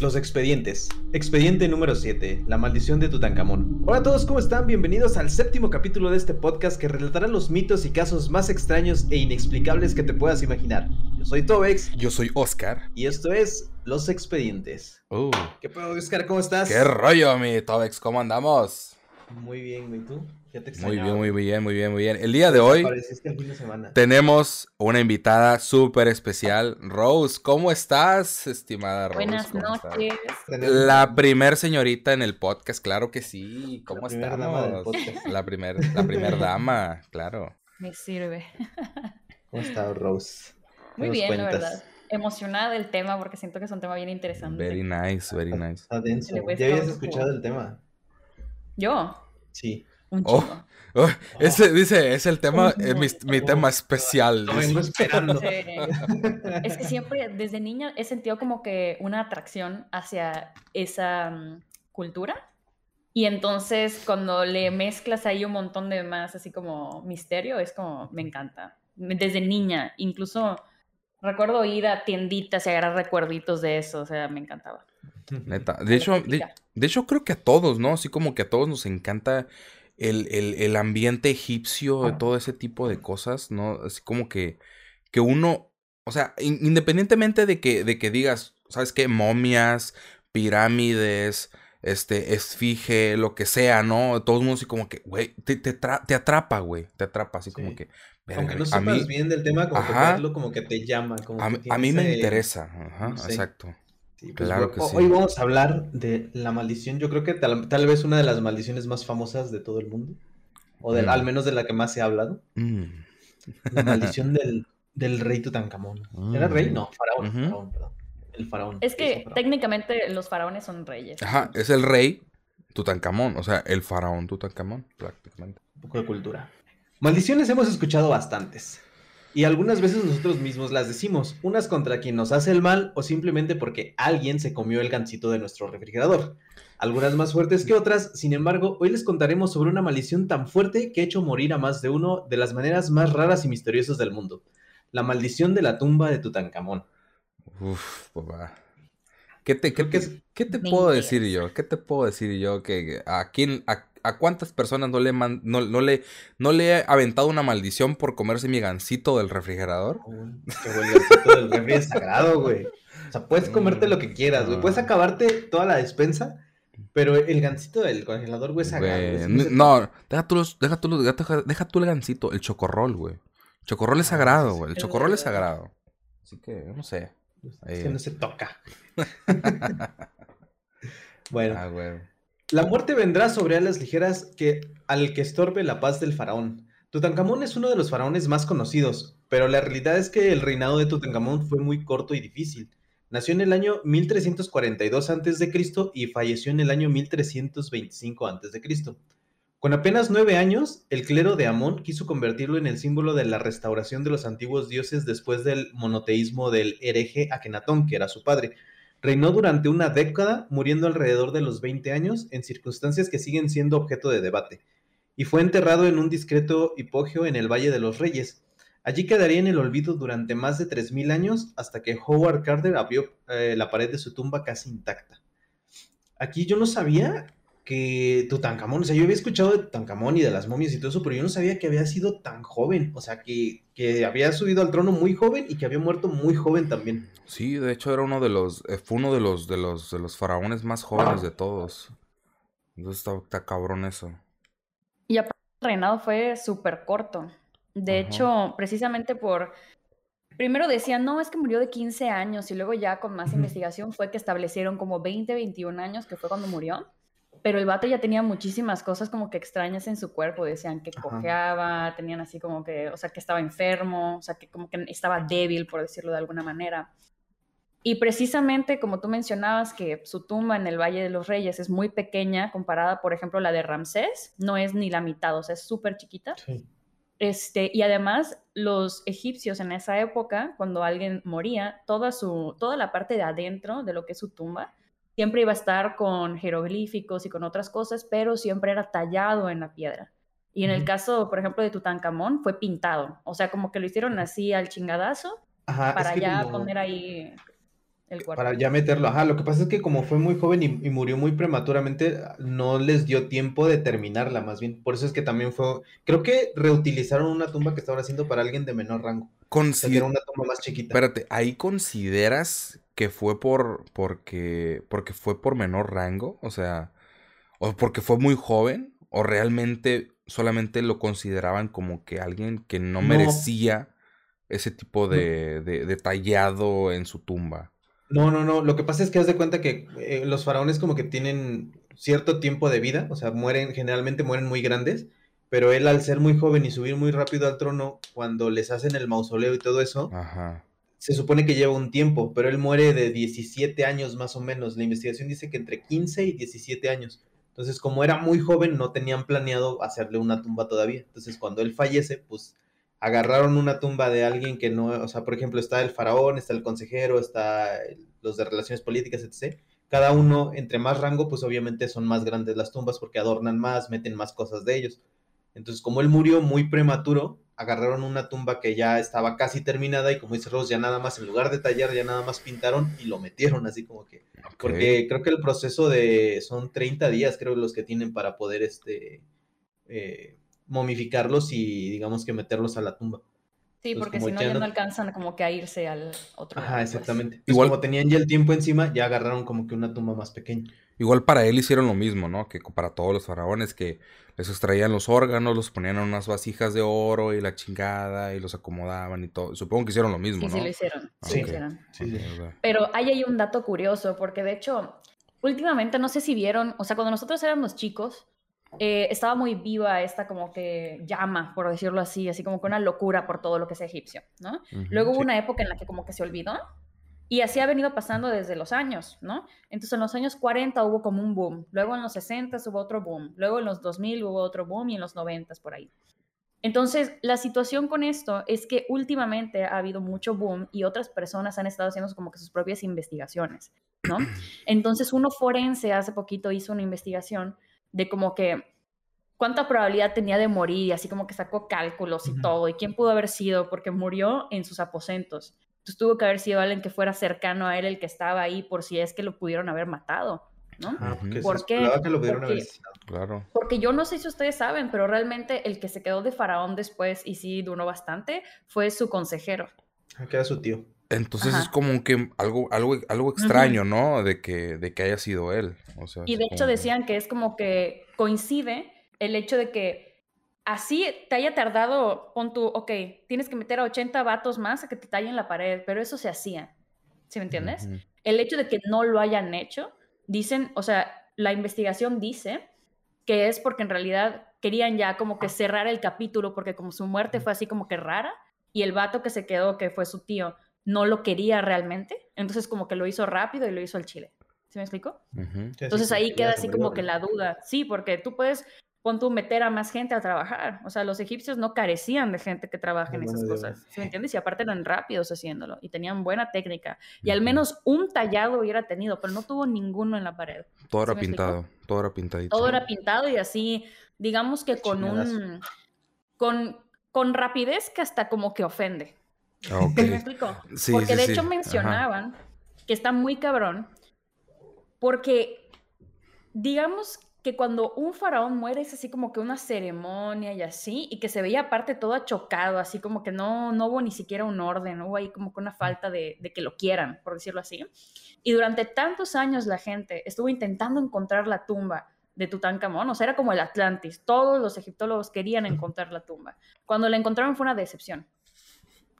Los expedientes. Expediente número 7. La maldición de Tutankamón. Hola a todos, ¿cómo están? Bienvenidos al séptimo capítulo de este podcast que relatará los mitos y casos más extraños e inexplicables que te puedas imaginar. Yo soy Tobex. Yo soy Oscar. Y esto es Los expedientes. Uh, ¿Qué pedo, Oscar? ¿Cómo estás? ¿Qué rollo, mi Tobex? ¿Cómo andamos? Muy bien, güey. ¿Tú? Ya te Muy bien, muy bien, muy bien, muy bien. El día de hoy Apareciste el fin de semana. tenemos una invitada súper especial. Rose, ¿cómo estás, estimada Rose? Buenas ¿Cómo estás? noches. La primer señorita en el podcast, claro que sí. ¿Cómo La primer dama del estamos? podcast. La primer, la primer dama, claro. Me sirve. ¿Cómo está, Rose? ¿Qué Muy bien, la verdad. Emocionada del tema porque siento que es un tema bien interesante. Very nice, very nice. Está denso. Le voy a ¿Ya habías escuchado el tema? Yo, Sí. un Oh. chico. Oh, ese dice, es el tema, eh, mi, mi Oh, tema especial. Lo vengo esperando. Sí. Es que siempre, desde niña, he sentido como que una atracción hacia esa mm, cultura. Y entonces, cuando le mezclas ahí un montón de más, así como misterio, es como, me encanta. Desde niña, incluso recuerdo ir a tienditas y agarrar recuerditos de eso, o sea, me encantaba. Neta. De hecho, de, hecho, creo que a todos, ¿no? Así como que a todos nos encanta el, el- el ambiente egipcio, de todo ese tipo de cosas, ¿no? Así como que, que uno, o sea, in- independientemente de que, de que digas, ¿sabes qué? Momias, pirámides, este, esfinge, lo que sea, ¿no? Todo el mundo así como que, güey, te, te, te atrapa, güey, te atrapa, así como que, Aunque no sepas mí, bien del tema, como que Ajá. verlo como que te llama. Como a, que mí- a mí tienes, me interesa, ajá, no sé. exacto. Sí, pues, Claro ho- que ho- sí. Hoy vamos a hablar de la maldición. Yo creo que tal, tal vez una de las maldiciones más famosas de todo el mundo. O del, Mm. al menos de la que más se ha hablado. Mm. La maldición del, del rey Tutankamón. ¿Era Mm. rey? No, faraón. Ujú. faraón, perdón. El faraón. Es que faraón. técnicamente los faraones son reyes. Ajá, es el rey Tutankamón, o sea, el faraón Tutankamón, prácticamente. Un poco de cultura. Maldiciones hemos escuchado bastantes. Y algunas veces nosotros mismos las decimos, unas contra quien nos hace el mal o simplemente porque alguien se comió el gansito de nuestro refrigerador. Algunas más fuertes que otras, sin embargo, hoy les contaremos sobre una maldición tan fuerte que ha hecho morir a más de uno de las maneras más raras y misteriosas del mundo. La maldición de la tumba de Tutankamón. Uf, papá. ¿Qué te, qué te, qué puedo decir yo? ¿Qué te puedo decir yo? Que a quién, a, a cuántas personas no le, man- no, no le, no le he aventado una maldición por comerse mi gansito del refrigerador? Que el gansito del refri es sagrado, güey. O sea, puedes comerte lo que quieras, güey. Puedes acabarte toda la despensa, pero el gansito del congelador, güey, es sagrado. Güey, no, deja tú, los- deja, tú, los- deja, deja tú el gansito, el chocorrol, güey. El chocorrol es Ah, sagrado, güey. El chocorrol es sagrado. Así que, no sé. Es que no se toca. bueno, Ah, güey. La muerte vendrá sobre alas ligeras que al que estorbe la paz del faraón. Tutankamón es uno de los faraones más conocidos, pero la realidad es que el reinado de Tutankamón fue muy corto y difícil. Nació en el año 1342 a.C. y falleció en el año 1325 a.C. Con apenas nueve años, el clero de Amón quiso convertirlo en el símbolo de la restauración de los antiguos dioses después del monoteísmo del hereje Akenatón, que era su padre. Reinó durante una década, muriendo alrededor de los 20 años, en circunstancias que siguen siendo objeto de debate, y fue enterrado en un discreto hipogeo en el Valle de los Reyes. Allí quedaría en el olvido durante más de 3.000 años hasta que Howard Carter abrió eh, la pared de su tumba casi intacta. Aquí yo no sabía que Tutankamón, o sea, yo había escuchado de Tutankamón y de las momias y todo eso, pero yo no sabía que había sido tan joven, o sea, que, que había subido al trono muy joven y que había muerto muy joven también. Sí, de hecho era uno de los, eh, fue uno de los, de los, de los faraones más jóvenes de todos. Entonces está, está cabrón eso. Y aparte el reinado fue súper corto. De Ajá. hecho, precisamente por... Primero decían, no, es que murió de 15 años y luego ya con más investigación fue que establecieron como 20, 21 años, que fue cuando murió. Pero el vato ya tenía muchísimas cosas como que extrañas en su cuerpo. Decían que Ajá. cojeaba, tenían así como que, o sea, que estaba enfermo, o sea, que como que estaba débil, por decirlo de alguna manera. Y precisamente como tú mencionabas que su tumba en el Valle de los Reyes es muy pequeña comparada, por ejemplo, la de Ramsés, no es ni la mitad, o sea, es súper chiquita. Sí. Este, y además, los egipcios en esa época, cuando alguien moría, toda, su, toda la parte de adentro de lo que es su tumba, siempre iba a estar con jeroglíficos y con otras cosas, pero siempre era tallado en la piedra. Y en el caso, por ejemplo, de Tutankamón, fue pintado. O sea, como que lo hicieron así al chingadazo Ajá, para que ya como- poner ahí el cuerpo. Para ya meterlo, ajá. Lo que pasa es que como fue muy joven y, y, murió muy prematuramente, no les dio tiempo de terminarla, más bien. Por eso es que también fue. Creo que reutilizaron una tumba que estaban haciendo para alguien de menor rango. Consider... Era una tumba más chiquita. Espérate, ¿ahí consideras que fue por. porque. porque fue por menor rango? O sea. ¿O porque fue muy joven? ¿O realmente solamente lo consideraban como que alguien que no, no. merecía ese tipo de, de, de, tallado en su tumba? No, no, no. Lo que pasa es que haz de cuenta que eh, los faraones como que tienen cierto tiempo de vida, o sea, mueren, generalmente mueren muy grandes, pero él al ser muy joven y subir muy rápido al trono, cuando les hacen el mausoleo y todo eso, Ajá. Se supone que lleva un tiempo, pero él muere de 17 años más o menos. La investigación dice que entre 15 y 17 años. Entonces, como era muy joven, no tenían planeado hacerle una tumba todavía. Entonces, cuando él fallece, pues agarraron una tumba de alguien que no, o sea, por ejemplo, está el faraón, está el consejero, está los de relaciones políticas, etc. Cada uno, entre más rango, pues obviamente son más grandes las tumbas porque adornan más, meten más cosas de ellos. Entonces, como él murió muy prematuro, agarraron una tumba que ya estaba casi terminada y como dice Rose, ya nada más, en lugar de tallar, ya nada más pintaron y lo metieron así como que... Okay. Porque creo que el proceso de... son 30 días, creo, los que tienen para poder, este... Eh, momificarlos y digamos que meterlos a la tumba. Sí, porque si no, ya no, alcanzan como que a irse al otro Ajá, lado, exactamente. Pues. Igual como tenían ya el tiempo encima, ya agarraron como que una tumba más pequeña. Igual para él hicieron lo mismo, ¿no? Que para todos los faraones, que les extraían los órganos, los ponían en unas vasijas de oro y la chingada y los acomodaban y todo. Supongo que hicieron lo mismo, sí, ¿no? Sí, lo hicieron. Sí, sí, lo hicieron. sí, sí. Pero ahí hay un dato curioso, porque de hecho, últimamente no sé si vieron, o sea, cuando nosotros éramos chicos, eh, estaba muy viva esta como que llama, por decirlo así, así como que una locura por todo lo que es egipcio, ¿no? Uh -huh, Luego hubo sí. una época en la que como que se olvidó y así ha venido pasando desde los años, ¿no? Entonces en los años 40 hubo como un boom, luego en los 60 hubo otro boom, luego en los 2000 hubo otro boom y en los 90 por ahí. Entonces, la situación con esto es que últimamente ha habido mucho boom y otras personas han estado haciendo como que sus propias investigaciones, ¿no? Entonces, uno forense hace poquito hizo una investigación de como que cuánta probabilidad tenía de morir, y así como que sacó cálculos y uh -huh. todo, y quién pudo haber sido, porque murió en sus aposentos. Entonces tuvo que haber sido alguien que fuera cercano a él, el que estaba ahí, por si es que lo pudieron haber matado, ¿no? Ah, porque ¿Por qué? Que lo pudieron porque, haber claro. porque yo no sé si ustedes saben, pero realmente el que se quedó de faraón después, y sí duró bastante, fue su consejero. Ah, que era su tío. Entonces Ajá. es como que algo, algo, algo extraño, uh -huh. ¿no? De que, de que haya sido él. O sea, y de hecho decían que es como que coincide el hecho de que así te haya tardado, pon tu, ok, tienes que meter a 80 vatos más a que te tallen la pared, pero eso se hacía. ¿Sí me entiendes? Uh -huh. El hecho de que no lo hayan hecho, dicen, o sea, la investigación dice que es porque en realidad querían ya como que cerrar el capítulo, porque como su muerte fue así como que rara, y el vato que se quedó, que fue su tío, no lo quería realmente, entonces como que lo hizo rápido y lo hizo al chile. ¿Sí me explico? Uh -huh. Entonces ahí queda así como que la duda. Sí, porque tú puedes, pon tú, meter a más gente a trabajar. O sea, los egipcios no carecían de gente que trabaje en esas cosas. ¿Sí me entiendes? Y aparte eran rápidos haciéndolo y tenían buena técnica. Y al menos un tallado hubiera tenido, pero no tuvo ninguno en la pared. Todo era pintado, todo era pintadito. Todo era pintado y así, digamos que con un... Con, con rapidez que hasta como que ofende. Okay. ¿Me explico? Sí, Porque sí, de sí. hecho mencionaban Ajá. que está muy cabrón porque digamos que cuando un faraón muere es así como que una ceremonia y así, y que se veía aparte todo achocado, así como que no, no hubo ni siquiera un orden, hubo ahí como que una falta de, de, que lo quieran, por decirlo así. Y durante tantos años la gente estuvo intentando encontrar la tumba de Tutankamón, o sea, era como el Atlantis, todos los egiptólogos querían encontrar la tumba. Cuando la encontraron fue una decepción,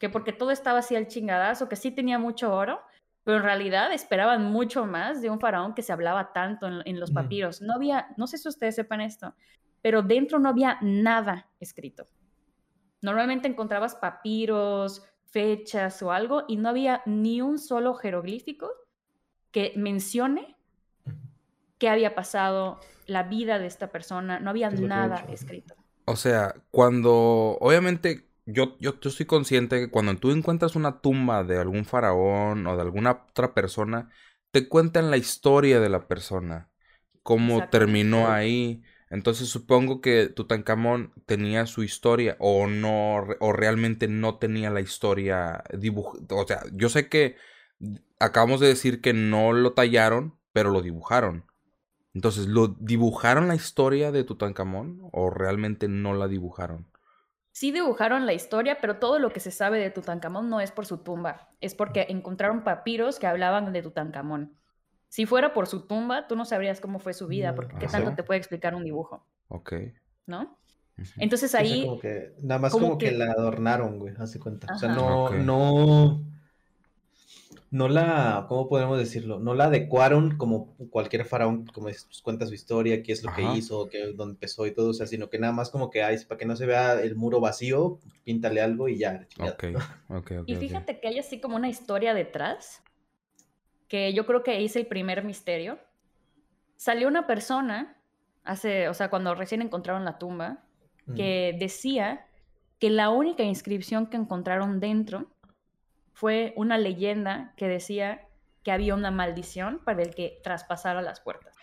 que porque todo estaba así al chingadazo, que sí tenía mucho oro, pero en realidad esperaban mucho más de un faraón que se hablaba tanto en, en los papiros. No había, no sé si ustedes sepan esto, pero dentro no había nada escrito. Normalmente encontrabas papiros, fechas o algo, y no había ni un solo jeroglífico que mencione qué había pasado, la vida de esta persona, no había nada escrito. O sea, cuando, obviamente, yo, yo, yo estoy consciente que cuando tú encuentras una tumba de algún faraón o de alguna otra persona, te cuentan la historia de la persona, cómo terminó ahí. Entonces supongo que Tutankamón tenía su historia o no, o realmente no tenía la historia dibujada. O sea, yo sé que acabamos de decir que no lo tallaron, pero lo dibujaron. Entonces, ¿lo dibujaron la historia de Tutankamón o realmente no la dibujaron? Sí dibujaron la historia, pero todo lo que se sabe de Tutankamón no es por su tumba, es porque encontraron papiros que hablaban de Tutankamón. Si fuera por su tumba, tú no sabrías cómo fue su vida, porque qué tanto te puede explicar un dibujo. Ok. ¿No? Entonces ahí... nada más como, que... la adornaron, güey, hace cuenta. O sea, no, no no la, ¿cómo podemos decirlo? No la adecuaron como cualquier faraón, como pues, cuenta su historia, qué es lo que hizo, qué, dónde empezó y todo, o sea, sino que nada más como que hay, para que no se vea el muro vacío, píntale algo y ya. Okay. Okay, y fíjate que hay así como una historia detrás, que yo creo que hice el primer misterio. Salió una persona, hace, o sea, cuando recién encontraron la tumba, que decía que la única inscripción que encontraron dentro fue una leyenda que decía que había una maldición para el que traspasara las puertas.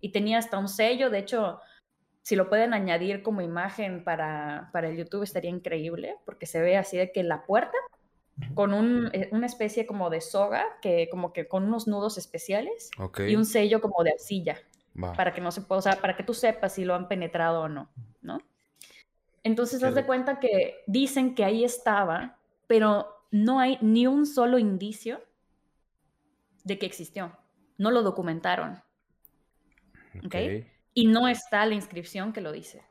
Y tenía hasta un sello, de hecho, si lo pueden añadir como imagen para, para el YouTube estaría increíble, porque se ve así de que la puerta con un, eh, una especie como de soga, que como que con unos nudos especiales y un sello como de arcilla, para que no se pueda, para que tú sepas si lo han penetrado o no, ¿no? Entonces, haz de cuenta que dicen que ahí estaba, pero no hay ni un solo indicio de que existió. No lo documentaron. ¿Ok? Y no está la inscripción que lo dice.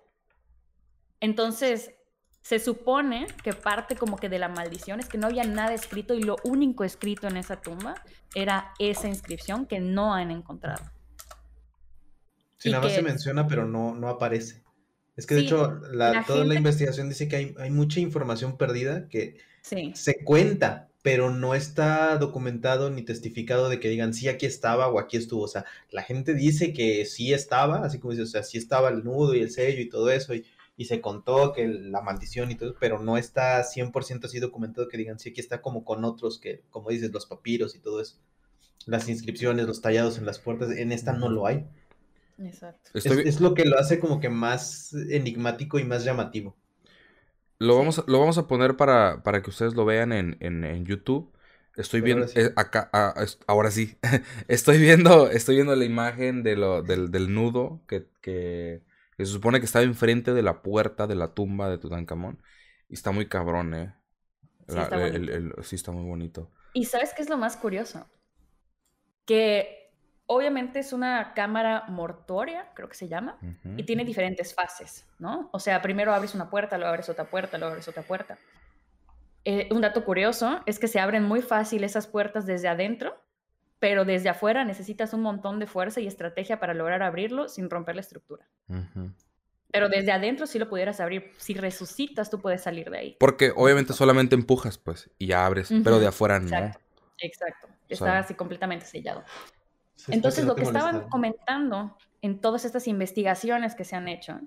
Entonces, se supone que parte como que de la maldición es que no había nada escrito y lo único escrito en esa tumba era esa inscripción que no han encontrado. Sí, nada más se menciona, pero no, no aparece. Es que de hecho, toda la investigación dice que hay, hay, mucha información perdida que se cuenta, pero no está documentado ni testificado de que digan, sí, aquí estaba o aquí estuvo. O sea, la gente dice que sí estaba, así como dice, o sea, sí estaba el nudo y el sello y todo eso, y, se contó que la maldición y todo, pero no está 100% así documentado que digan, sí, aquí está como con otros que, como dices, los papiros y todo eso. Las inscripciones, los tallados en las puertas, en esta no lo hay. Exacto. es, lo que lo hace como que más enigmático y más llamativo. Lo vamos, lo vamos a poner para, para que ustedes lo vean en, en, YouTube. Estoy viendo eh, acá, ah, ahora sí. estoy viendo, estoy viendo la imagen de lo, del, del nudo que, que, se supone que estaba enfrente de la puerta de la tumba de Tutankamón. Y está muy cabrón, eh. Sí, está, sí, está muy bonito. Y sabes qué es lo más curioso? Que obviamente es una cámara mortuoria, creo que se llama, y tiene diferentes fases, ¿no? O sea, primero abres una puerta, luego abres otra puerta, luego abres otra puerta. Eh, un dato curioso es que se abren muy fácil esas puertas desde adentro, pero desde afuera necesitas un montón de fuerza y estrategia para lograr abrirlo sin romper la estructura. Pero desde adentro sí lo pudieras abrir. Si resucitas, tú puedes salir de ahí. Porque obviamente solamente empujas, pues, y ya abres, pero de afuera no. Exacto, exacto. Está así completamente sellado. Entonces, lo que estaban comentando en todas estas investigaciones que se han hecho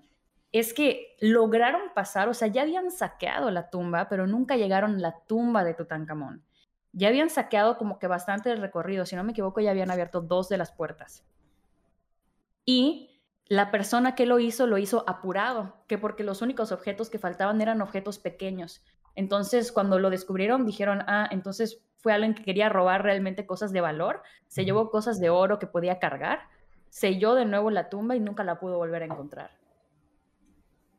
es que lograron pasar, o sea, ya habían saqueado la tumba, pero nunca llegaron a la tumba de Tutankamón. Ya habían saqueado como que bastante el recorrido, si no me equivoco, ya habían abierto dos de las puertas. Y la persona que lo hizo lo hizo apurado, que porque los únicos objetos que faltaban eran objetos pequeños. Entonces, cuando lo descubrieron, dijeron, ah, entonces fue alguien que quería robar realmente cosas de valor, se llevó cosas de oro que podía cargar, selló de nuevo la tumba y nunca la pudo volver a encontrar.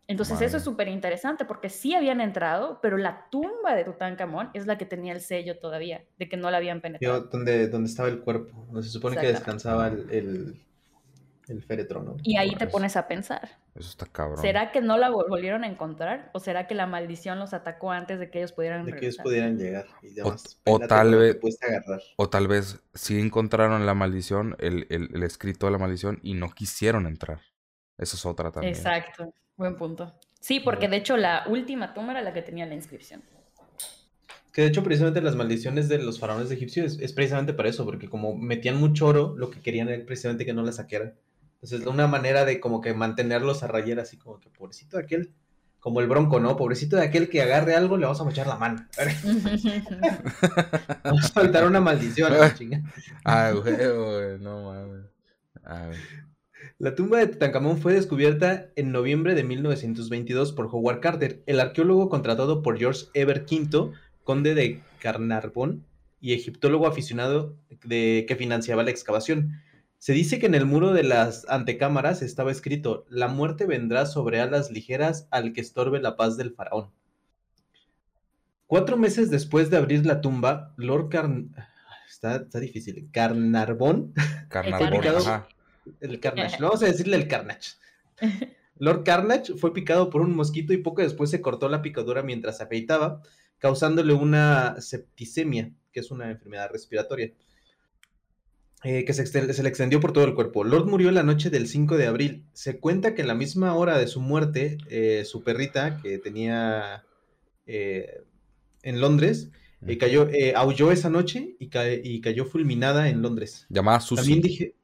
Entonces eso es súper interesante porque sí habían entrado, pero la tumba de Tutankamón es la que tenía el sello todavía, de que no la habían penetrado. Donde, donde estaba el cuerpo, se supone que descansaba el, el féretro, ¿no? Y ahí te pones a pensar. Eso está cabrón. ¿Será que no la volvieron a encontrar? ¿O será que la maldición los atacó antes de que ellos pudieran De que ellos pudieran llegar y demás. O, tal vez... O tal vez sí encontraron la maldición, el, el, escrito de la maldición, y no quisieron entrar. Eso es otra también. Exacto. Buen punto. Sí, porque de hecho la última tumba era la que tenía la inscripción. Que de hecho precisamente las maldiciones de los faraones egipcios es, es precisamente para eso, porque como metían mucho oro, lo que querían era precisamente que no la saquearan. Entonces, una manera de como que mantenerlos a rayar, así como que pobrecito de aquel, como el bronco, ¿no? Pobrecito de aquel que agarre algo, le vamos a echar la mano. vamos a faltar una maldición, chinga. Ah, güey, no mames. La tumba de Tutankamón fue descubierta en noviembre de 1922 por Howard Carter, el arqueólogo contratado por George Ever V, conde de Carnarvon, y egiptólogo aficionado de, que financiaba la excavación. Se dice que en el muro de las antecámaras estaba escrito, la muerte vendrá sobre alas ligeras al que estorbe la paz del faraón. Cuatro meses después de abrir la tumba, Lord Carn... Está, está difícil. Carnarvon. Carnarvon, El Carnage. Vamos a decirle el Carnage. Lord Carnage fue picado por un mosquito y poco después se cortó la picadura mientras afeitaba, causándole una septicemia, que es una enfermedad respiratoria. Eh, que se, le extendió por todo el cuerpo. Lord murió la noche del 5 de abril. Se cuenta que en la misma hora de su muerte, eh, su perrita, que tenía eh, en Londres, cayó, aulló esa noche y, y, cayó fulminada en Londres. Llamada Susie. También dije,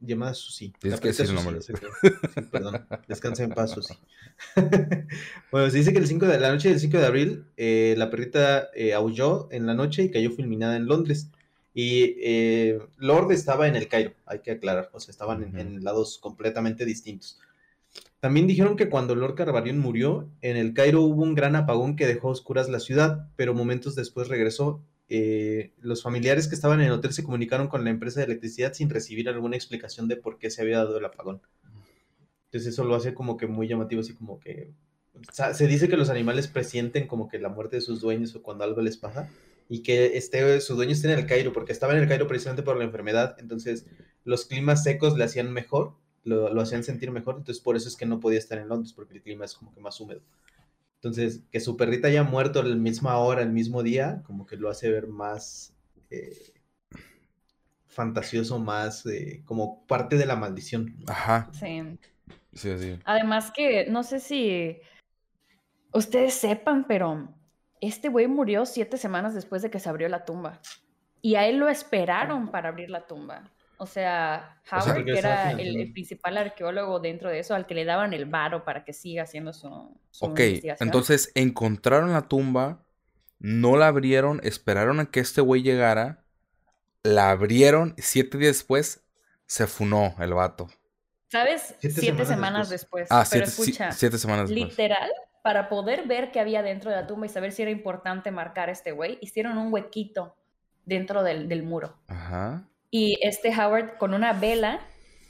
llamada Susi. Tienes que decir el nombre. perdón, descansa en paz, Susi. bueno, se dice que el 5 de la noche del 5 de abril, la perrita aulló en la noche y cayó fulminada en Londres. Y eh, Lord estaba en el Cairo, hay que aclarar, o sea, estaban en, lados completamente distintos. También dijeron que cuando Lord Carvarion murió, en el Cairo hubo un gran apagón que dejó oscuras la ciudad, pero momentos después regresó. Eh, los familiares que estaban en el hotel se comunicaron con la empresa de electricidad sin recibir alguna explicación de por qué se había dado el apagón. Entonces eso lo hace como que muy llamativo, así como que... se dice que los animales presienten como que la muerte de sus dueños o cuando algo les pasa y que esté, su dueño esté en el Cairo, porque estaba en el Cairo precisamente por la enfermedad, entonces los climas secos le hacían mejor, lo, lo, hacían sentir mejor, entonces por eso es que no podía estar en Londres, porque el clima es como que más húmedo. Entonces, que su perrita haya muerto a la misma hora, el mismo día, como que lo hace ver más eh, fantasioso, más eh, como parte de la maldición. Ajá. Sí. Sí, sí. Además que, no sé si ustedes sepan, pero este güey murió siete semanas después de que se abrió la tumba. Y a él lo esperaron para abrir la tumba. O sea, Howard, que era el, principal arqueólogo dentro de eso, al que le daban el varo para que siga haciendo su, ok, entonces encontraron la tumba, no la abrieron, esperaron a que este güey llegara, la abrieron, siete días después se funó el vato. ¿Sabes? Siete, semanas, después. Ah, Pero escucha, siete semanas después. Literal, para poder ver qué había dentro de la tumba y saber si era importante marcar a este güey, hicieron un huequito dentro del, muro. Ajá. Y este Howard con una vela,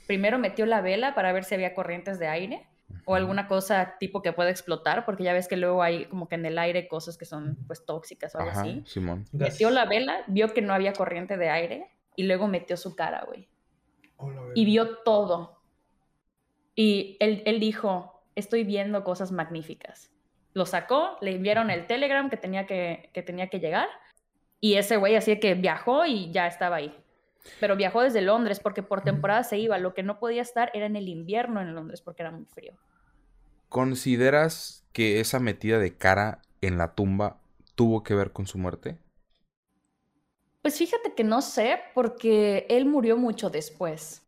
primero metió la vela para ver si había corrientes de aire o alguna cosa tipo que pueda explotar, porque ya ves que luego hay como que en el aire cosas que son pues tóxicas o algo Ajá, así. Simón. Metió la vela, vio que no había corriente de aire y luego metió su cara, güey. y vio todo. Y él, él dijo, estoy viendo cosas magníficas. Lo sacó, le enviaron el telegram que tenía que, que tenía que llegar y ese güey así que viajó y ya estaba ahí. Pero viajó desde Londres porque por temporada se iba. Lo que no podía estar era en el invierno en Londres porque era muy frío. ¿Consideras que esa metida de cara en la tumba tuvo que ver con su muerte? Pues fíjate que no sé porque él murió mucho después.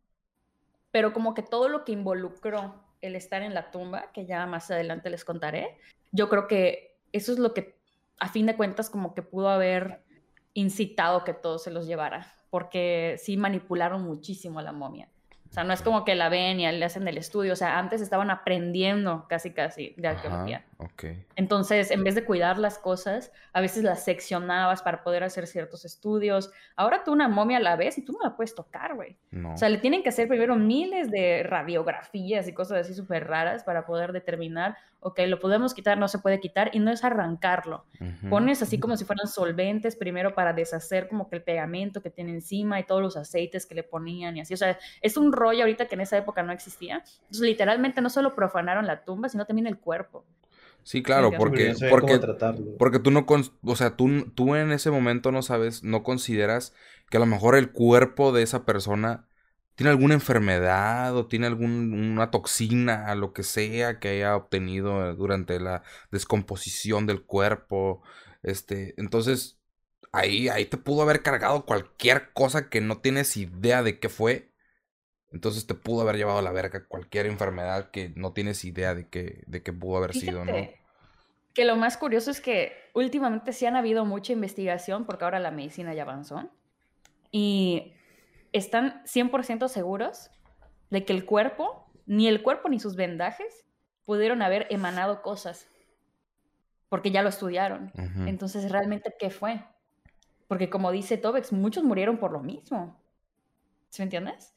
Pero como que todo lo que involucró el estar en la tumba, que ya más adelante les contaré, yo creo que eso es lo que a fin de cuentas como que pudo haber incitado que todo se los llevara, porque sí manipularon muchísimo a la momia. O sea, no es como que la ven y le hacen el estudio. O sea, antes estaban aprendiendo casi, casi de arqueología. Entonces, en vez de cuidar las cosas, a veces las seccionabas para poder hacer ciertos estudios. Ahora tú una momia la ves y tú no la puedes tocar, güey. O sea, le tienen que hacer primero miles de radiografías y cosas así súper raras para poder determinar ok, lo podemos quitar, no se puede quitar, y no es arrancarlo. Pones así como si fueran solventes primero para deshacer como que el pegamento que tiene encima y todos los aceites que le ponían y así. O sea, es un rollo ahorita que en esa época no existía. Entonces, literalmente no solo profanaron la tumba, sino también el cuerpo. Sí, claro, porque, porque, porque tú no, o sea, tú, tú en ese momento no sabes, no consideras que a lo mejor el cuerpo de esa persona tiene alguna enfermedad o tiene alguna toxina, lo que sea que haya obtenido durante la descomposición del cuerpo. Este, entonces, ahí, ahí te pudo haber cargado cualquier cosa que no tienes idea de qué fue. Entonces te pudo haber llevado a la verga cualquier enfermedad que no tienes idea de qué, de qué pudo haber sido, ¿no? Que lo más curioso es que últimamente sí han habido mucha investigación porque ahora la medicina ya avanzó. Y están 100% seguros de que el cuerpo, ni el cuerpo ni sus vendajes, pudieron haber emanado cosas, porque ya lo estudiaron. Entonces, ¿realmente qué fue? Porque como dice Tobex, muchos murieron por lo mismo. ¿Sí me entiendes?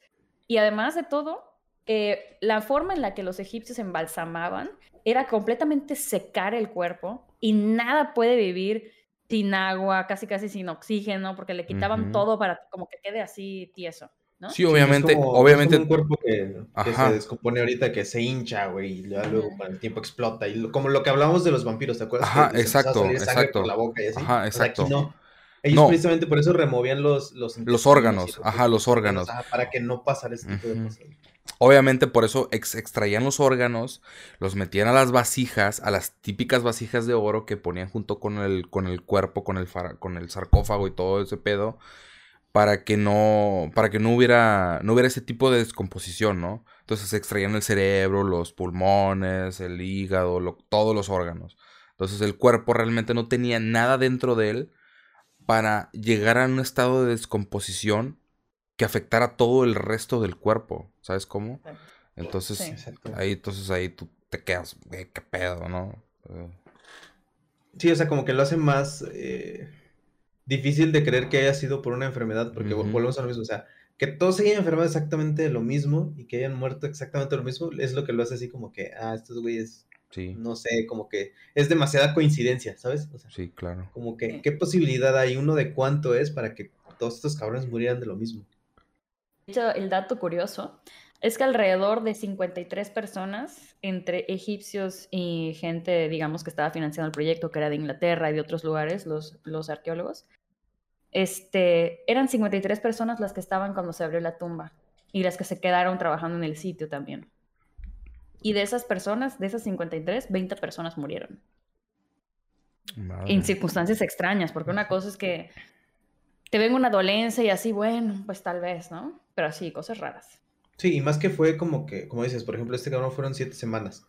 Y además de todo, eh, la forma en la que los egipcios embalsamaban era completamente secar el cuerpo y nada puede vivir sin agua, casi casi sin oxígeno, porque le quitaban todo para como que quede así tieso. ¿no? Sí, obviamente, obviamente. Es un cuerpo que, se descompone ahorita, que se hincha, güey, y luego con el tiempo explota. Y como lo que hablábamos de los vampiros, ¿te acuerdas? Ajá, exacto, exacto. Por la boca y así. Ajá, exacto. no. Ellos precisamente por eso removían los... Los, los órganos, ajá, los órganos. para que no pasara ese tipo de cosas. Obviamente por eso extraían los órganos, los metían a las vasijas, a las típicas vasijas de oro que ponían junto con el, con el cuerpo, con el, con el sarcófago y todo ese pedo, para que no, para que no hubiera, no hubiera ese tipo de descomposición, ¿no? Entonces extraían el cerebro, los pulmones, el hígado, todos los órganos. Entonces el cuerpo realmente no tenía nada dentro de él para llegar a un estado de descomposición que afectara todo el resto del cuerpo, ¿sabes cómo? Entonces, ahí, entonces ahí tú te quedas, qué pedo, ¿no? Eh. Sí, o sea, como que lo hace más eh, difícil de creer que haya sido por una enfermedad, porque volvemos a lo mismo, o sea, que todos se hayan enfermado exactamente de lo mismo y que hayan muerto exactamente lo mismo, es lo que lo hace así como que, ah, estos güeyes, sí. no sé, como que es demasiada coincidencia, ¿sabes? O sea, sí, claro. Como que, ¿qué posibilidad hay uno de cuánto es para que todos estos cabrones murieran de lo mismo? hecho, el dato curioso es que alrededor de 53 personas, entre egipcios y gente, digamos, que estaba financiando el proyecto, que era de Inglaterra y de otros lugares, los, los arqueólogos, este, eran 53 personas las que estaban cuando se abrió la tumba y las que se quedaron trabajando en el sitio también. Y de esas personas, de esas 53, 20 personas murieron. En circunstancias extrañas, porque una cosa es que te venga una dolencia y así, bueno, pues tal vez, ¿no? Pero así, cosas raras. Sí, y más que fue como que, como dices, por ejemplo, este cabrón fueron siete semanas.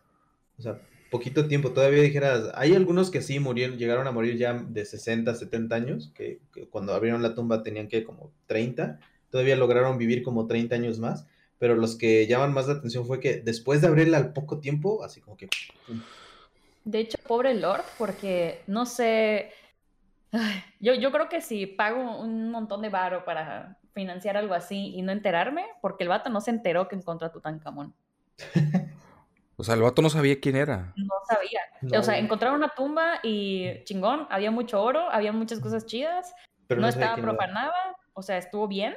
O sea, poquito tiempo. Todavía dijeras, hay algunos que sí murieron, llegaron a morir ya de 60, 70 años, que, cuando abrieron la tumba tenían que como 30. Todavía lograron vivir como 30 años más. Pero los que llaman más la atención fue que después de abrirla al poco tiempo, así como que... De hecho, pobre Lord, porque no sé, yo, yo creo que si pago un montón de varo para financiar algo así y no enterarme, porque el vato no se enteró que encontró a Tutankamón. o sea, el vato no sabía quién era. No sabía. O sea, encontraron una tumba y chingón, había mucho oro, había muchas cosas chidas, pero no, estaba profanada, o sea, estuvo bien,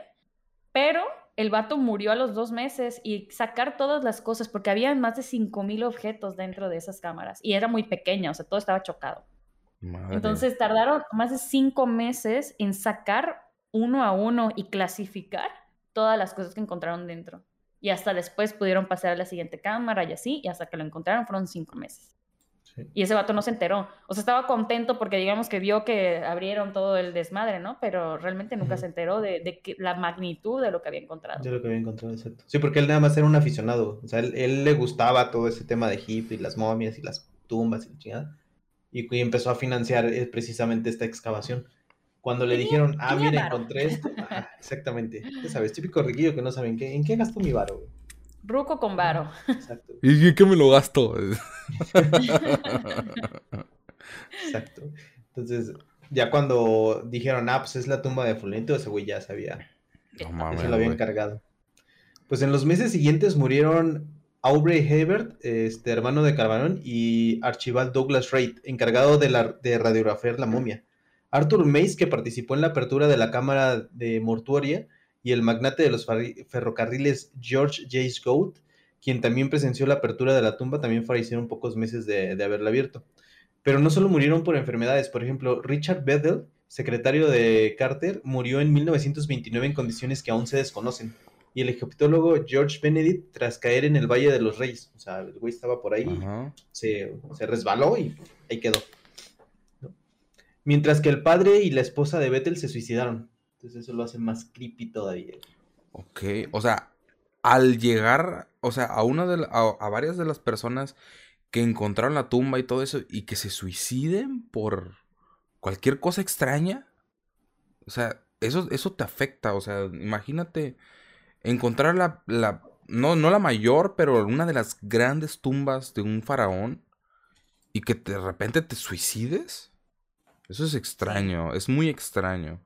pero el vato murió a los dos meses y sacar todas las cosas, porque había más de 5.000 objetos dentro de esas cámaras y era muy pequeña, o sea, todo estaba chocado. Entonces tardaron más de cinco meses en sacar uno a uno y clasificar todas las cosas que encontraron dentro. Y hasta después pudieron pasar a la siguiente cámara y así, y hasta que lo encontraron fueron cinco meses. Y ese vato no se enteró. O sea, estaba contento porque digamos que vio que abrieron todo el desmadre, ¿no? Pero realmente nunca se enteró de, la magnitud de lo que había encontrado. De lo que había encontrado, exacto. Sí, porque él nada más era un aficionado. O sea, él, él le gustaba todo ese tema de Egipto y las momias y las tumbas y la chingada y, empezó a financiar eh, precisamente esta excavación. Cuando le dijeron, ah, mira, encontré esto. exactamente. Ya sabes, típico riquillo que no saben qué, en qué gastó mi varo, Ruco con varo. Exacto. ¿Y qué me lo gasto? Exacto. Entonces, ya cuando dijeron, ah, pues es la tumba de Fulento, ese güey ya sabía. No mames. Se lo habían cargado. Pues en los meses siguientes murieron Aubrey Hebert, este, hermano de Carbarón, y Archibald Douglas Reid, encargado de, la, de radiografiar la momia. Arthur Mace, que participó en la apertura de la cámara de mortuoria, y el magnate de los ferrocarriles George J. Goat, quien también presenció la apertura de la tumba, también fallecieron pocos meses de, de haberla abierto. Pero no solo murieron por enfermedades, por ejemplo, Richard Bedell, secretario de Carter, murió en 1929 en condiciones que aún se desconocen y el egiptólogo George Benedict tras caer en el Valle de los Reyes. O sea, el güey estaba por ahí, se, resbaló y ahí quedó. Mientras que el padre y la esposa de Bethel se suicidaron. Entonces eso lo hace más creepy todavía. Ok, o sea, al llegar, o sea, a una de a, varias de las personas que encontraron la tumba y todo eso y que se suiciden por cualquier cosa extraña, o sea, eso, eso te afecta, o sea, imagínate encontrar la, la no, no la mayor, pero una de las grandes tumbas de un faraón y que de repente te suicides. Eso es extraño, es muy extraño.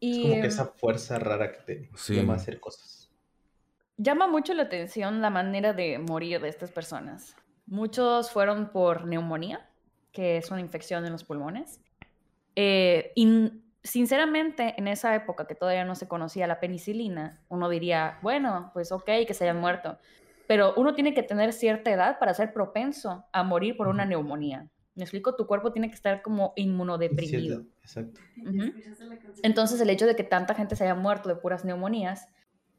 Es como que esa fuerza rara que te llama a hacer cosas. Llama mucho la atención la manera de morir de estas personas. Muchos fueron por neumonía, que es una infección en los pulmones. Eh, y sinceramente, en esa época que todavía no se conocía la penicilina, uno diría, bueno, pues ok, que se hayan muerto. Pero uno tiene que tener cierta edad para ser propenso a morir por una neumonía. Me explico, tu cuerpo tiene que estar como inmunodeprimido. Exacto. Entonces, el hecho de que tanta gente se haya muerto de puras neumonías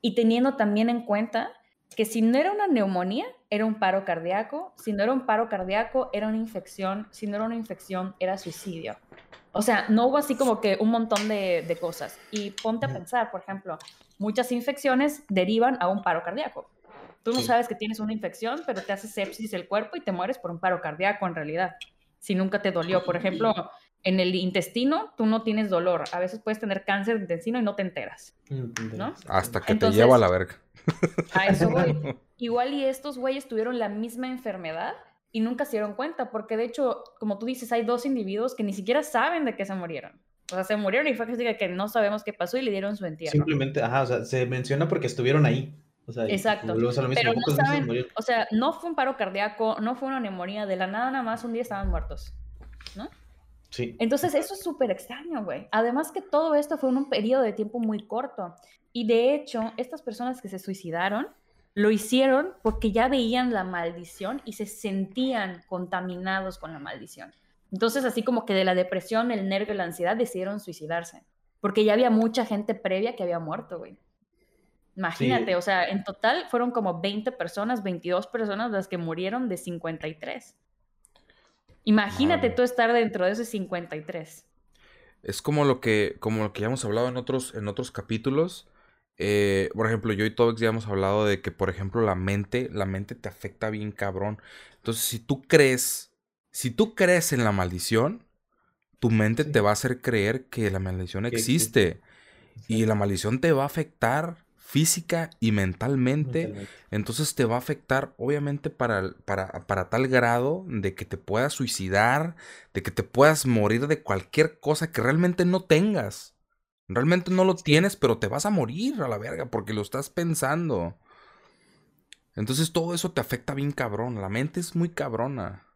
y teniendo también en cuenta que si no era una neumonía, era un paro cardíaco, si no era un paro cardíaco, era una infección, si no era una infección, era suicidio. O sea, no hubo así como que un montón de, de cosas. Y ponte a pensar, por ejemplo, muchas infecciones derivan a un paro cardíaco. Tú no sabes que tienes una infección, pero te hace sepsis el cuerpo y te mueres por un paro cardíaco en realidad si nunca te dolió. Por ejemplo, en el intestino tú no tienes dolor. A veces puedes tener cáncer de intestino y no te enteras. ¿no? Hasta que te lleva a la verga. A eso voy. Igual y estos güeyes tuvieron la misma enfermedad y nunca se dieron cuenta, porque de hecho, como tú dices, hay dos individuos que ni siquiera saben de qué se murieron. O sea, se murieron y fue que, que no sabemos qué pasó y le dieron su entierro. Simplemente, ajá, o sea, se menciona porque estuvieron ahí. Exacto. Pero no saben, o sea, no fue un paro cardíaco, no fue una neumonía, de la nada nada más un día estaban muertos, ¿no? Sí. Entonces eso es súper extraño, güey. Además que todo esto fue en un periodo de tiempo muy corto. Y de hecho, estas personas que se suicidaron lo hicieron porque ya veían la maldición y se sentían contaminados con la maldición. Entonces, así como que de la depresión, el nervio, la ansiedad, decidieron suicidarse. Porque ya había mucha gente previa que había muerto, güey. Imagínate, o sea, en total fueron como 20 personas, 22 personas las que murieron de 53. Imagínate tú estar dentro de esos 53. Es como lo que, como lo que ya hemos hablado en otros, en otros capítulos. Eh, por ejemplo, yo y Tobex ya hemos hablado de que, por ejemplo, la mente, la mente te afecta bien cabrón. Entonces, si tú crees, si tú crees en la maldición, tu mente te va a hacer creer que la maldición existe. Y la maldición te va a afectar física y mentalmente, entonces te va a afectar obviamente para, para, para, tal grado de que te puedas suicidar, de que te puedas morir de cualquier cosa que realmente no tengas. Realmente no lo tienes, pero te vas a morir a la verga porque lo estás pensando. Entonces todo eso te afecta bien cabrón, la mente es muy cabrona.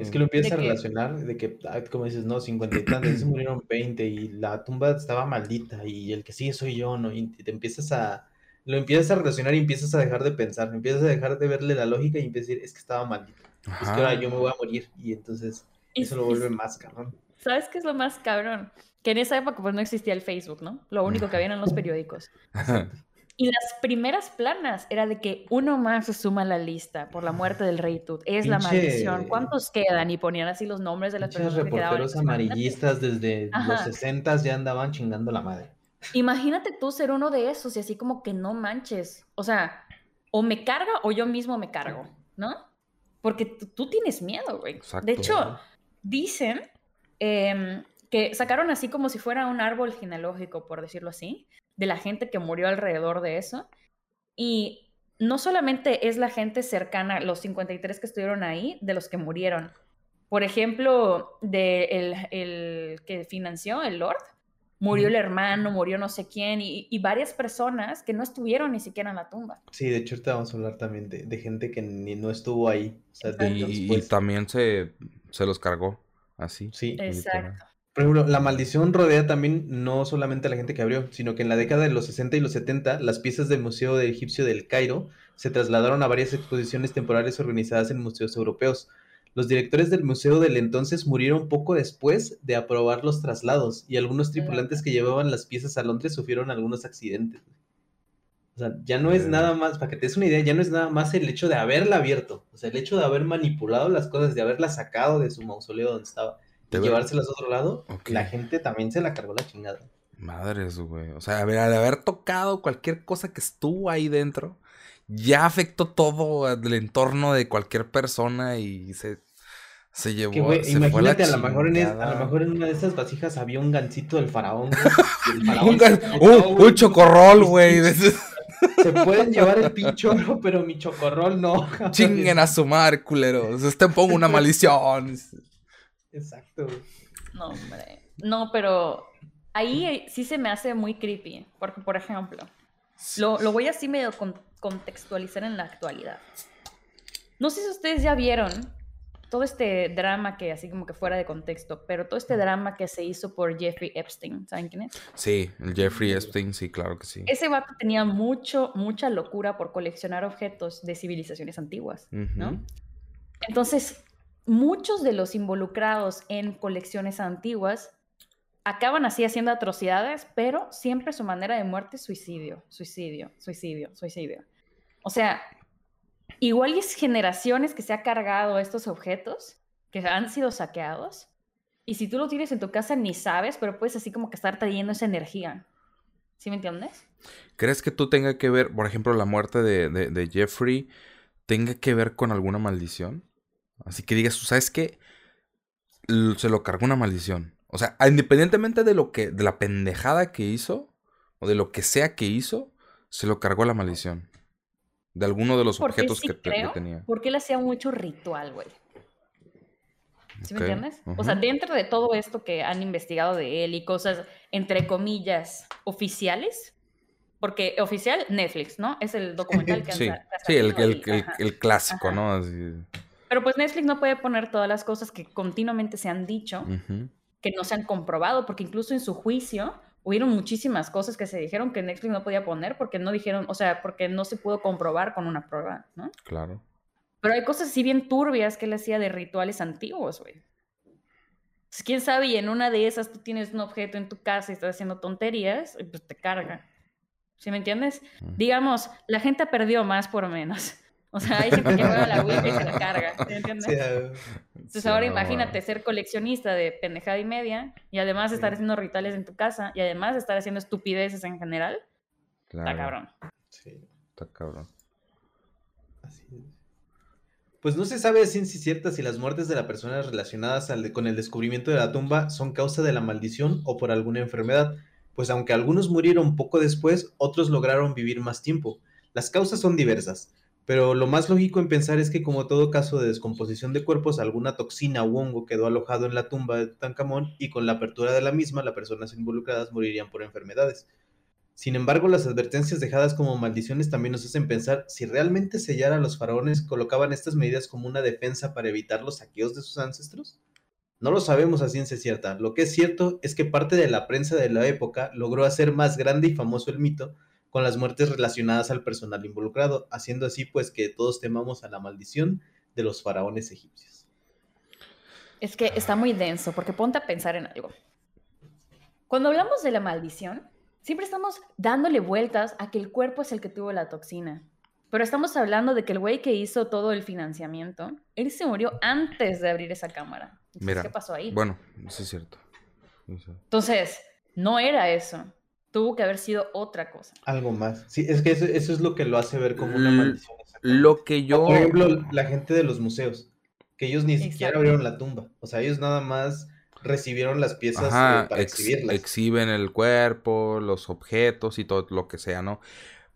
Es que lo empiezas a relacionar de que, como dices, no, 50 y tantos, se murieron 20 y la tumba estaba maldita y el que sigue soy yo, ¿no? Y te empiezas a, lo empiezas a relacionar y empiezas a dejar de pensar, empiezas a dejar de verle la lógica y empiezas a decir, es que estaba maldito, es que ahora yo me voy a morir y entonces eso lo vuelve más cabrón. ¿Sabes qué es lo más cabrón? Que en esa época pues no existía el Facebook, ¿no? Lo único que había eran los periódicos. Y las primeras planas era de que uno más se suma a la lista por la muerte del rey Tut. Es la maldición. ¿Cuántos quedan? Y ponían así los nombres de las personas que quedaban. reporteros amarillistas desde los 60 ya andaban chingando la madre. Imagínate tú ser uno de esos y así como que no manches. O sea, o me carga o yo mismo me cargo, ¿no? Porque tú tienes miedo, güey. De hecho, dicen em, que sacaron así como si fuera un árbol genealógico, por decirlo así, de la gente que murió alrededor de eso. Y no solamente es la gente cercana, los 53 que estuvieron ahí, de los que murieron. Por ejemplo, de el, el que financió, el Lord, murió el hermano, murió no sé quién, y, varias personas que no estuvieron ni siquiera en la tumba. Sí, de hecho ahorita vamos a hablar también de, gente que ni no estuvo ahí. y, también se, se los cargó así. Sí. Exacto. Por ejemplo, la maldición rodea también no solamente a la gente que abrió, sino que en la década de los 60 y los 70, las piezas del Museo de Egipcio del Cairo se trasladaron a varias exposiciones temporales organizadas en museos europeos. Los directores del museo del entonces murieron poco después de aprobar los traslados y algunos tripulantes que llevaban las piezas a Londres sufrieron algunos accidentes. O sea, ya no es nada más, para que te des una idea, ya no es nada más el hecho de haberla abierto, o sea, el hecho de haber manipulado las cosas, de haberla sacado de su mausoleo donde estaba y llevárselas a otro lado, la gente también se la cargó la chingada. Madres, güey. O sea, de haber tocado cualquier cosa que estuvo ahí dentro, ya afectó todo el entorno de cualquier persona y se, se llevó. se imagínate, a, lo mejor en a lo mejor en una de esas vasijas había un gancito del faraón. un, chocorrol, güey. Se pueden llevar el pinchorro, pero mi chocorrol no. Chinguen a su madre, culeros. Este pongo una maldición. Exacto. No, hombre. No, pero ahí sí se me hace muy creepy, porque por ejemplo, lo, lo voy así medio contextualizar en la actualidad. No sé si ustedes ya vieron todo este drama que, así como que fuera de contexto, pero todo este drama que se hizo por Jeffrey Epstein, ¿saben quién es? Sí, el Jeffrey Epstein, sí, claro que sí. Ese vato tenía mucho, mucha locura por coleccionar objetos de civilizaciones antiguas, ¿no? Entonces, muchos de los involucrados en colecciones antiguas acaban así haciendo atrocidades, pero siempre su manera de muerte es suicidio, suicidio, suicidio, suicidio. O sea, igual es generaciones que se ha cargado estos objetos que han sido saqueados. Y si tú lo tienes en tu casa ni sabes, pero puedes así como que estar trayendo esa energía. ¿Sí me entiendes? ¿Crees que tú tenga que ver, por ejemplo, la muerte de, de, Jeffrey, tenga que ver con alguna maldición? Así que digas, ¿tú sabes qué? Se lo cargó una maldición. O sea, independientemente de lo que, de la pendejada que hizo, o de lo que sea que hizo, se lo cargó la maldición. De alguno de los objetos que, tenía. Porque él hacía mucho ritual, güey. ¿Sí me entiendes? O sea, dentro de todo esto que han investigado de él y cosas, entre comillas, oficiales, porque oficial, Netflix, ¿no? Es el documental que han Sí, sí el, el, clásico, ¿no? Pero pues Netflix no puede poner todas las cosas que continuamente se han dicho que no se han comprobado, porque incluso en su juicio hubieron muchísimas cosas que se dijeron que Netflix no podía poner porque no dijeron, o sea, porque no se pudo comprobar con una prueba, ¿no? Claro. Pero hay cosas así bien turbias que él hacía de rituales antiguos, güey. Pues, quién sabe, y en una de esas tú tienes un objeto en tu casa y estás haciendo tonterías, pues te carga. ¿Sí me entiendes? Digamos, la gente perdió más por menos. O sea, hay gente que juega la Wii y se la carga, ¿me entiendes? Entonces ahora imagínate ser coleccionista de pendejada y media y además estar haciendo rituales en tu casa y además estar haciendo estupideces en general. Está cabrón. Sí. Está cabrón. Así es. Pues no se sabe si ciencia cierta si las muertes de las personas relacionadas con el descubrimiento de la tumba son causa de la maldición o por alguna enfermedad, pues aunque algunos murieron poco después, otros lograron vivir más tiempo. Las causas son diversas. Pero lo más lógico en pensar es que como todo caso de descomposición de cuerpos, alguna toxina u hongo quedó alojado en la tumba de Tutankamón y con la apertura de la misma, las personas involucradas morirían por enfermedades. Sin embargo, las advertencias dejadas como maldiciones también nos hacen pensar si realmente sellar a los faraones colocaban estas medidas como una defensa para evitar los saqueos de sus ancestros. No lo sabemos a ciencia cierta. Lo que es cierto es que parte de la prensa de la época logró hacer más grande y famoso el mito con las muertes relacionadas al personal involucrado, haciendo así pues que todos temamos a la maldición de los faraones egipcios. Es que está muy denso, porque ponte a pensar en algo. Cuando hablamos de la maldición, siempre estamos dándole vueltas a que el cuerpo es el que tuvo la toxina. Pero estamos hablando de que el güey que hizo todo el financiamiento, él se murió antes de abrir esa cámara. Mira, ¿Qué pasó ahí? Bueno, eso es cierto. Entonces, no era eso. Tuvo que haber sido otra cosa. Algo más. Sí, es que eso, es lo que lo hace ver como una maldición. Lo que yo. por ejemplo, la gente de los museos, que ellos ni siquiera abrieron la tumba. O sea, ellos nada más recibieron las piezas eh, para exhibirlas. Exhiben el cuerpo, los objetos y todo lo que sea, ¿no?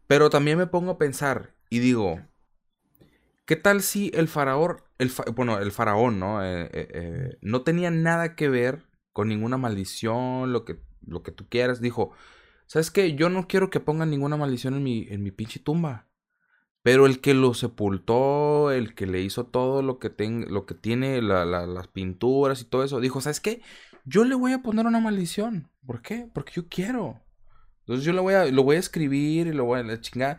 Pero también me pongo a pensar y digo, ¿qué tal si el faraón, el bueno, el faraón, ¿no? Eh, eh, no tenía nada que ver con ninguna maldición, lo que, lo que tú quieras. Dijo, ¿Sabes qué? Yo no quiero que pongan ninguna maldición en mi, en mi pinche tumba. Pero el que lo sepultó, el que le hizo todo lo que, lo que tiene, las pinturas y todo eso, dijo, ¿sabes qué? Yo le voy a poner una maldición. ¿Por qué? Porque yo quiero. Entonces yo lo voy a, lo voy a escribir y lo voy a chingar.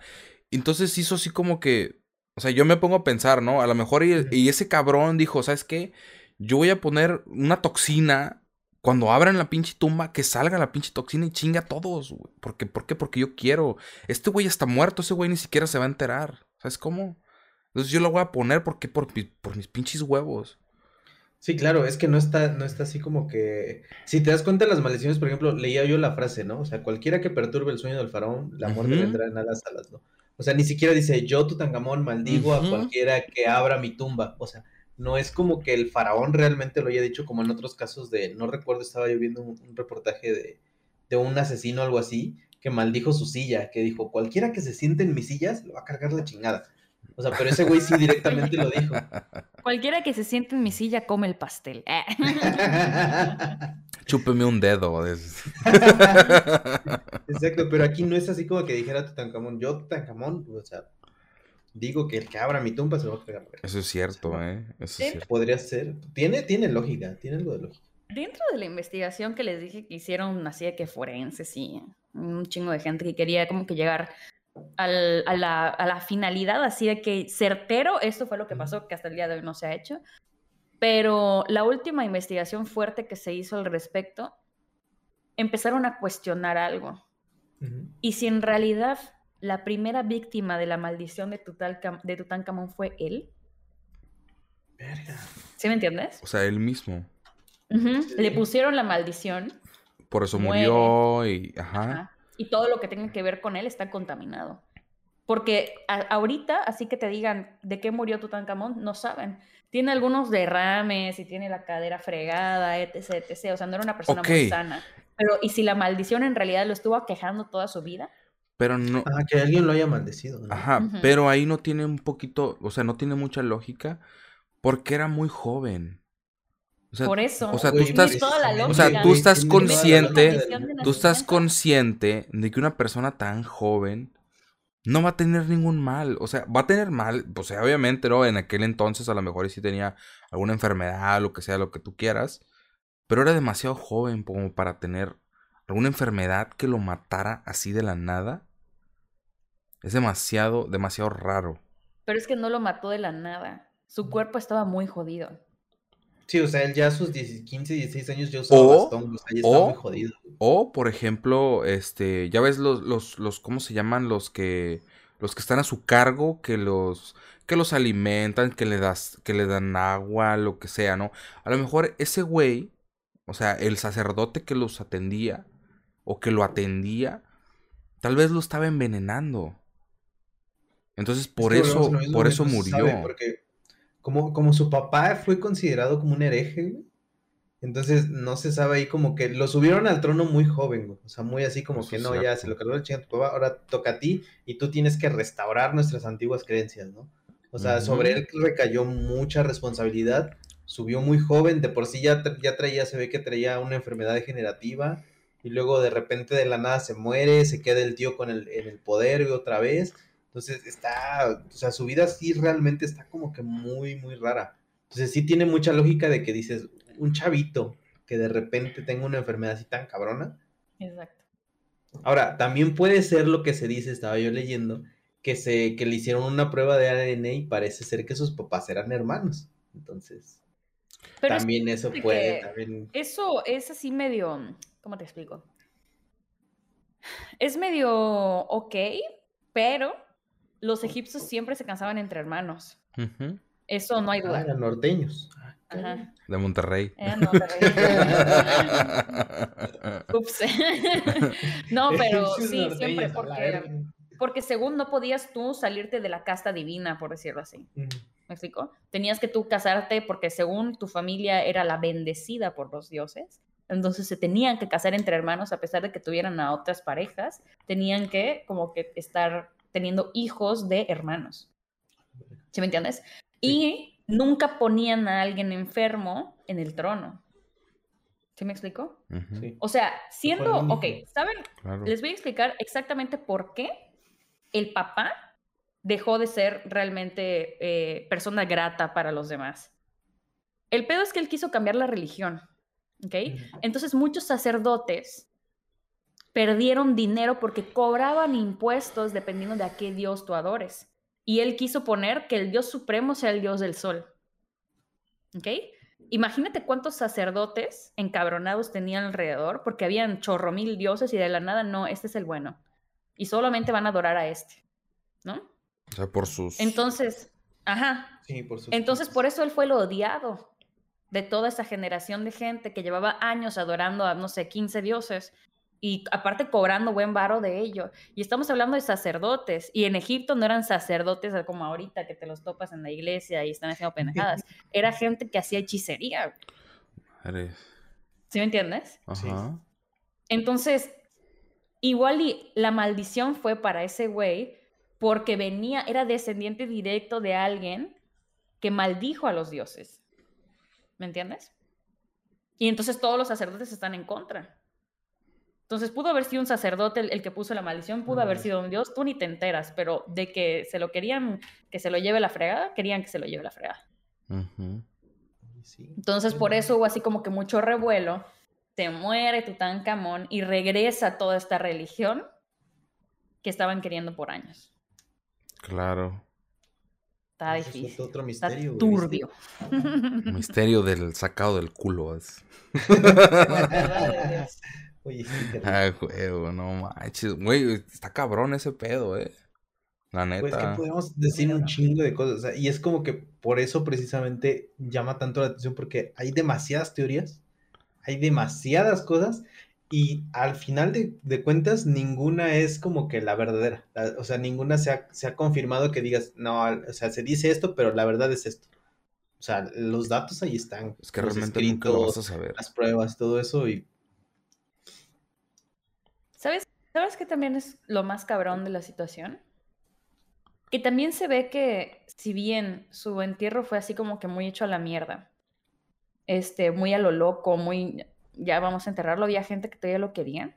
Entonces hizo así como que, o sea, yo me pongo a pensar, ¿no? A lo mejor y ese cabrón dijo, ¿sabes qué? Yo voy a poner una toxina cuando abran la pinche tumba, que salga la pinche toxina y chinga a todos, güey. ¿Por qué? ¿Por qué? Porque yo quiero. Este güey está muerto, ese güey ni siquiera se va a enterar. ¿Sabes cómo? Entonces yo lo voy a poner porque por, por mis pinches huevos. Sí, claro, es que no está, no está así como que. Si te das cuenta de las maldiciones, por ejemplo, leía yo la frase, ¿no? O sea, cualquiera que perturbe el sueño del faraón, la muerte vendrá en alas alas, ¿no? O sea, ni siquiera dice, yo, Tutankamón, maldigo a cualquiera que abra mi tumba. O sea, no es como que el faraón realmente lo haya dicho como en otros casos de, no recuerdo, estaba yo viendo un, reportaje de, un asesino o algo así, que maldijo su silla, que dijo, cualquiera que se siente en mis sillas, lo va a cargar la chingada. O sea, pero ese güey sí directamente lo dijo. Cualquiera que se siente en mi silla come el pastel. Chúpeme un dedo. Exacto, pero aquí no es así como que dijera Tutankamón, yo Tutankamón, o sea, digo que el que abra mi tumba se lo va a pegar. Eso es cierto, ¿eh? Eso es cierto. Podría ser. Tiene, tiene lógica, tiene algo de lógica. Dentro de la investigación que les dije que hicieron así de que forenses y un chingo de gente que quería como que llegar al, a, la, a, la, finalidad, así de que certero, esto fue lo que pasó, que hasta el día de hoy no se ha hecho. Pero la última investigación fuerte que se hizo al respecto, empezaron a cuestionar algo. Y si en realidad la primera víctima de la maldición de, de Tutankamón fue él. Verga. ¿Sí me entiendes? O sea, él mismo. Le pusieron la maldición. Por eso murió y... Ajá. Y todo lo que tenga que ver con él está contaminado. Porque ahorita, así que te digan de qué murió Tutankamón, no saben. Tiene algunos derrames y tiene la cadera fregada, etc, etc. O sea, no era una persona muy sana. Pero, ¿y si la maldición en realidad lo estuvo aquejando toda su vida? Pero no. Ah, que alguien lo haya maldecido. Ajá, pero ahí no tiene un poquito, o sea, no tiene mucha lógica porque era muy joven. Por eso. O sea, tú estás, o sea, tú estás consciente, tú estás consciente de que una persona tan joven no va a tener ningún mal. O sea, va a tener mal, pues obviamente, ¿no? En aquel entonces a lo mejor sí tenía alguna enfermedad, lo que sea, lo que tú quieras. Pero era demasiado joven como para tener alguna enfermedad que lo matara así de la nada. Es demasiado, demasiado raro. Pero es que no lo mató de la nada. Su cuerpo estaba muy jodido. Sí, o sea, él ya a sus 15, 16 años ya usaba o, bastón, o sea, ya estaba muy jodido. O, por ejemplo, este, ya ves los, los, los, ¿cómo se llaman? Los que, los que están a su cargo, que los, que los alimentan, que le das, que le dan agua, lo que sea, ¿no? A lo mejor ese güey, o sea, el sacerdote que los atendía, o que lo atendía, tal vez lo estaba envenenando. Entonces, por eso, por eso murió. porque como, como su papá fue considerado como un hereje, Entonces no se sabe ahí como que lo subieron al trono muy joven, O sea, muy así como que no, ya se lo cargó el chinga tu papá, ahora toca a ti y tú tienes que restaurar nuestras antiguas creencias, ¿no? O sea, sobre él recayó mucha responsabilidad. Subió muy joven, de por sí ya, ya traía, se ve que traía una enfermedad degenerativa. Y luego de repente de la nada se muere, se queda el tío con el, en el poder y otra vez. Entonces está, o sea, su vida sí realmente está como que muy, muy rara. Entonces sí tiene mucha lógica de que dices, un chavito que de repente tenga una enfermedad así tan cabrona. Exacto. Ahora, también puede ser lo que se dice, estaba yo leyendo, que, se, que le hicieron una prueba de ADN y parece ser que sus papás eran hermanos. Entonces, también eso puede. También... Eso es así medio, ¿cómo te explico? Es medio ok, pero los egipcios siempre se cansaban entre hermanos. Eso no hay duda. Ah, eran norteños. Ajá. De Monterrey. Ups. no, pero sí, siempre porque, porque según no podías tú salirte de la casta divina, por decirlo así. ¿Me explico? Tenías que tú casarte porque según tu familia era la bendecida por los dioses. Entonces se tenían que casar entre hermanos a pesar de que tuvieran a otras parejas. Tenían que como que estar teniendo hijos de hermanos. ¿Sí me entiendes? Y nunca ponían a alguien enfermo en el trono. ¿Sí me explico? O sea, siendo, ok, ¿saben? Les voy a explicar exactamente por qué el papá dejó de ser realmente eh, persona grata para los demás. El pedo es que él quiso cambiar la religión, ¿ok? Entonces muchos sacerdotes perdieron dinero porque cobraban impuestos dependiendo de a qué dios tú adores. Y él quiso poner que el dios supremo sea el dios del sol. ¿Ok? Imagínate cuántos sacerdotes encabronados tenían alrededor porque habían chorro mil dioses y de la nada no, este es el bueno. Y solamente van a adorar a este. ¿No? O sea, por sus... Entonces, ajá. Sí, por sus... Entonces, por eso él fue el odiado de toda esa generación de gente que llevaba años adorando a, no sé, 15 dioses y aparte cobrando buen varo de ello. Y estamos hablando de sacerdotes, y en Egipto no eran sacerdotes como ahorita que te los topas en la iglesia y están haciendo penajadas, era gente que hacía hechicería. ¿Sí me entiendes? Ajá. Entonces, igual y la maldición fue para ese güey porque venía, era descendiente directo de alguien que maldijo a los dioses. ¿Me entiendes? Y entonces todos los sacerdotes están en contra. Entonces pudo haber sido un sacerdote el, que puso la maldición, pudo haber sido un dios, tú ni te enteras, pero de que se lo querían, que se lo lleve la fregada, querían que se lo lleve la fregada. Entonces por eso hubo así como que mucho revuelo, se muere Tutankamón y regresa toda esta religión que estaban queriendo por años. Claro. Está difícil. otro misterio. Está turbio. misterio del sacado del culo. Es. Oye, Ay, juego, no manches. Güey, está cabrón ese pedo, eh. La neta. Pues que podemos decir un chingo de cosas. y es como que por eso precisamente llama tanto la atención, porque hay demasiadas teorías, hay demasiadas cosas, y al final de, cuentas, ninguna es como que la verdadera. o sea, ninguna se ha, se ha, confirmado que digas, no, o sea, se dice esto, pero la verdad es esto. O sea, los datos ahí están. Es que realmente nunca lo vas a saber. Las pruebas, todo eso, y ¿Sabes, ¿Sabes qué también es lo más cabrón de la situación? Que también se ve que, si bien su entierro fue así como que muy hecho a la mierda, este, muy a lo loco, muy, ya vamos a enterrarlo, había gente que todavía lo quería.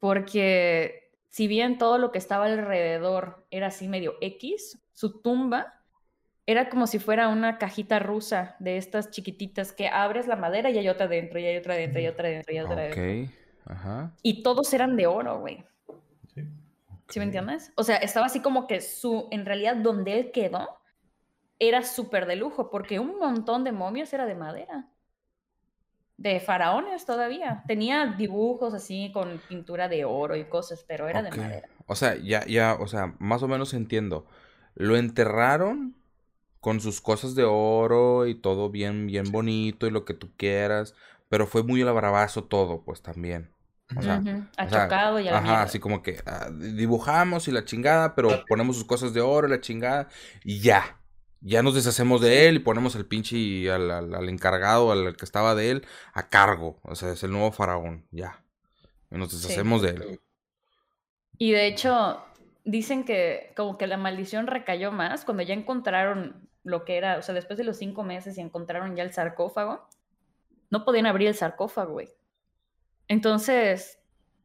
Porque si bien todo lo que estaba alrededor era así medio X, su tumba era como si fuera una cajita rusa de estas chiquititas que abres la madera y hay otra dentro, y hay otra dentro, y hay otra dentro, y hay otra dentro. Y todos eran de oro, güey. Sí. ¿Sí me entiendes? O sea, estaba así como que su, en realidad, donde él quedó, era súper de lujo, porque un montón de momias era de madera. De faraones todavía. Tenía dibujos así con pintura de oro y cosas, pero era de madera. O sea, ya, ya, o sea, más o menos entiendo. Lo enterraron con sus cosas de oro y todo bien, bien bonito y lo que tú quieras, pero fue muy bravazo todo, pues también. O sea, Achocado y a Ajá, así como que ah, dibujamos y la chingada, pero ponemos sus cosas de oro y la chingada y ya. Ya nos deshacemos de él y ponemos al pinche al, al, encargado, al que estaba de él, a cargo. O sea, es el nuevo faraón, ya. Y nos deshacemos de él. Y de hecho, dicen que como que la maldición recayó más cuando ya encontraron lo que era, o sea, después de los cinco meses y encontraron ya el sarcófago no podían abrir el sarcófago, güey. Entonces,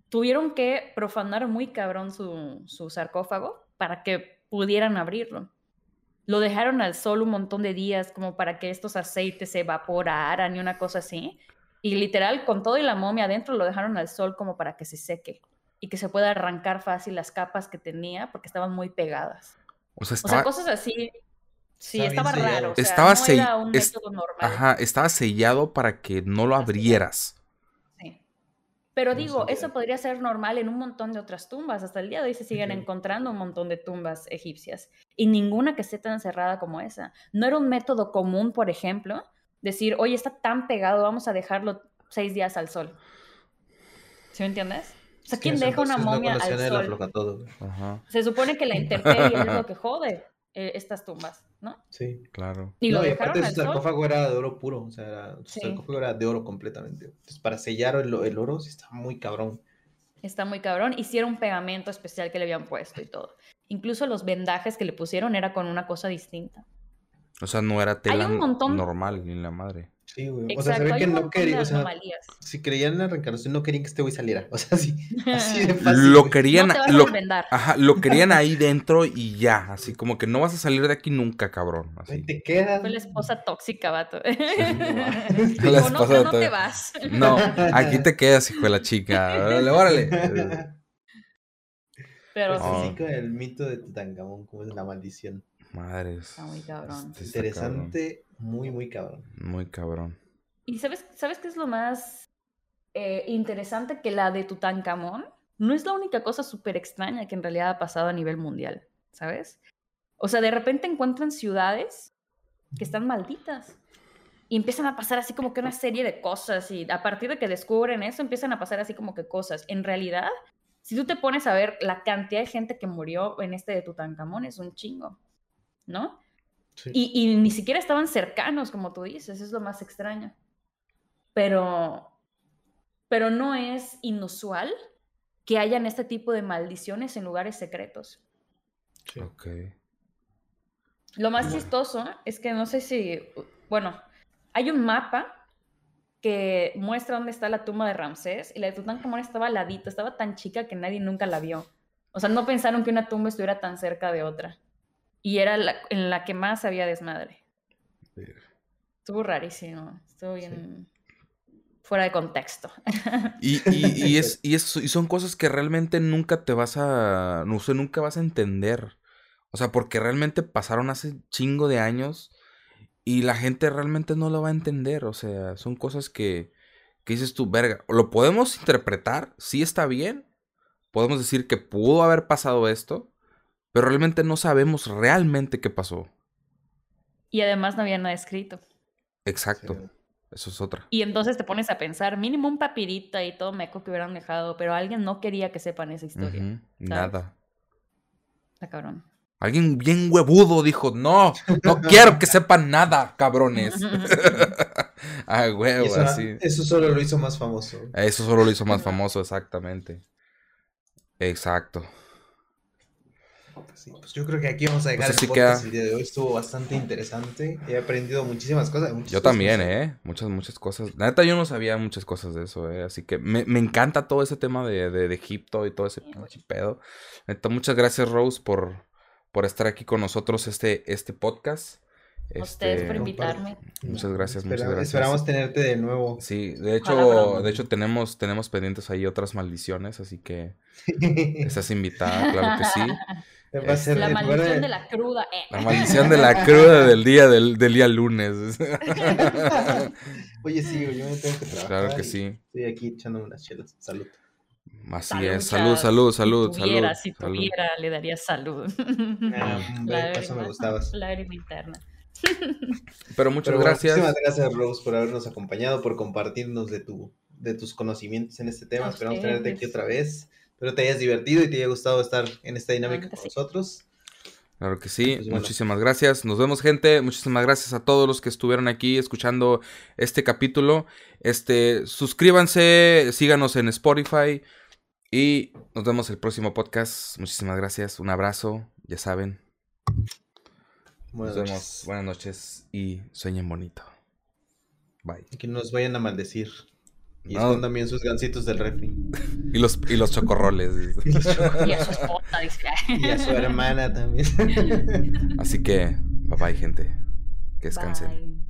tuvieron que profanar muy cabrón su, su sarcófago para que pudieran abrirlo. Lo dejaron al sol un montón de días como para que estos aceites se evaporaran y una cosa así. Y literal, con todo y la momia adentro, lo dejaron al sol como para que se seque y que se pueda arrancar fácil las capas que tenía porque estaban muy pegadas. O sea, o sea cosas así Sí, estaba raro. estaba no Ajá, estaba sellado para que no lo abrieras. Sí. Pero digo, eso podría ser normal en un montón de otras tumbas. Hasta el día de hoy se siguen encontrando un montón de tumbas egipcias y ninguna que esté tan cerrada como esa. No era un método común, por ejemplo, decir, oye, está tan pegado, vamos a dejarlo seis días al sol. ¿Sí me entiendes? O sea, ¿quién deja una momia al sol? Se supone que la intemperie es lo que jode. Eh, estas tumbas, ¿no? Sí, claro. Y lo aparte su sarcófago era de oro puro, o sea, su sarcófago era de oro completamente. Entonces, para sellar el, oro sí está muy cabrón. Está muy cabrón. Hicieron un pegamento especial que le habían puesto y todo. Incluso los vendajes que le pusieron era con una cosa distinta. O sea, no era tela normal ni la madre. Sí, güey. o sea, se ve que no querían. O sea, si creían en la reencarnación, no querían que este güey saliera. O sea, sí. Así de fácil. Lo querían. lo, ajá, lo querían ahí dentro y ya. Así como que no vas a salir de aquí nunca, cabrón. Así. Te quedas. Fue la esposa tóxica, vato. no, la esposa no, te vas. No, aquí te quedas, hijo de la chica. Órale, órale. Pero sí. con el mito de Tutankamón, como es la maldición. Madres. Está muy cabrón. Interesante, muy, muy cabrón. Muy cabrón. ¿Y sabes, sabes qué es lo más eh, interesante? Que la de Tutankamón no es la única cosa súper extraña que en realidad ha pasado a nivel mundial, ¿sabes? O sea, de repente encuentran ciudades que están malditas. Y empiezan a pasar así como que una serie de cosas. Y a partir de que descubren eso, empiezan a pasar así como que cosas. En realidad, si tú te pones a ver la cantidad de gente que murió en este de Tutankamón, es un chingo. ¿no? Y, ni siquiera estaban cercanos, como tú dices, es lo más extraño. Pero, pero no es inusual que hayan este tipo de maldiciones en lugares secretos. Ok. Lo más chistoso es que no sé si, bueno, hay un mapa que muestra dónde está la tumba de Ramsés y la de Tutankamón estaba al ladito, estaba tan chica que nadie nunca la vio. O sea, no pensaron que una tumba estuviera tan cerca de otra. Y era la, en la que más había desmadre. Estuvo rarísimo. Estuvo bien fuera de contexto. Y, y, es, y, son cosas que realmente nunca te vas a. No sé, nunca vas a entender. O sea, porque realmente pasaron hace chingo de años y la gente realmente no lo va a entender. O sea, son cosas que, que dices tú, verga. Lo podemos interpretar, sí está bien. Podemos decir que pudo haber pasado esto, pero realmente no sabemos realmente qué pasó. Y además no había nada escrito. Exacto. Eso es otra. Y entonces te pones a pensar, mínimo un papirito y todo meco que hubieran dejado, pero alguien no quería que sepan esa historia. Nada. Está cabrón. Alguien bien huevudo dijo, no, no quiero que sepan nada, cabrones. ah, huevo, eso, así. Eso solo lo hizo más famoso. Eso solo lo hizo más famoso, exactamente. Exacto. Pues yo creo que aquí vamos a dejar pues el podcast el día de hoy. Estuvo bastante interesante. He aprendido muchísimas cosas. yo también, ¿eh? Muchas, muchas cosas. La neta, yo no sabía muchas cosas de eso, ¿eh? Así que me, encanta todo ese tema de, de, Egipto y todo ese pedo. Neta, muchas gracias, Rose, por, por estar aquí con nosotros este, este podcast. A ustedes por este, invitarme. Muchas gracias, muchas gracias. Esperamos tenerte de nuevo. Sí, de hecho, de hecho tenemos, tenemos pendientes ahí otras maldiciones, así que estás invitada, claro que sí. Este, la maldición de la cruda. Eh. La maldición de la cruda del día del, del día lunes. Oye, sí, yo me tengo que trabajar. Claro que sí. Estoy aquí echando unas chelas. Salud. Así es, salud, salud, salud, si tuviera, salud. Si tuviera, le daría salud. Ah, eso me gustaba. Lágrima interna. Pero muchas gracias. Muchísimas gracias, Rose, por habernos acompañado, por compartirnos de, tu, de tus conocimientos en este tema. Esperamos tenerte aquí otra vez. Espero te hayas divertido y te haya gustado estar en esta dinámica con nosotros. Claro que sí, pues muchísimas gracias. Nos vemos, gente. Muchísimas gracias a todos los que estuvieron aquí escuchando este capítulo. Este, suscríbanse, síganos en Spotify. Y nos vemos el próximo podcast. Muchísimas gracias. Un abrazo. Ya saben. Buenas nos vemos. Buenas noches y sueñen bonito. Bye. Y que nos vayan a maldecir. Y no. también sus gancitos del refri. y los, y los chocorroles. y, a su esposa, dice. y a su hermana también. Así que, bye bye, gente. Que descansen.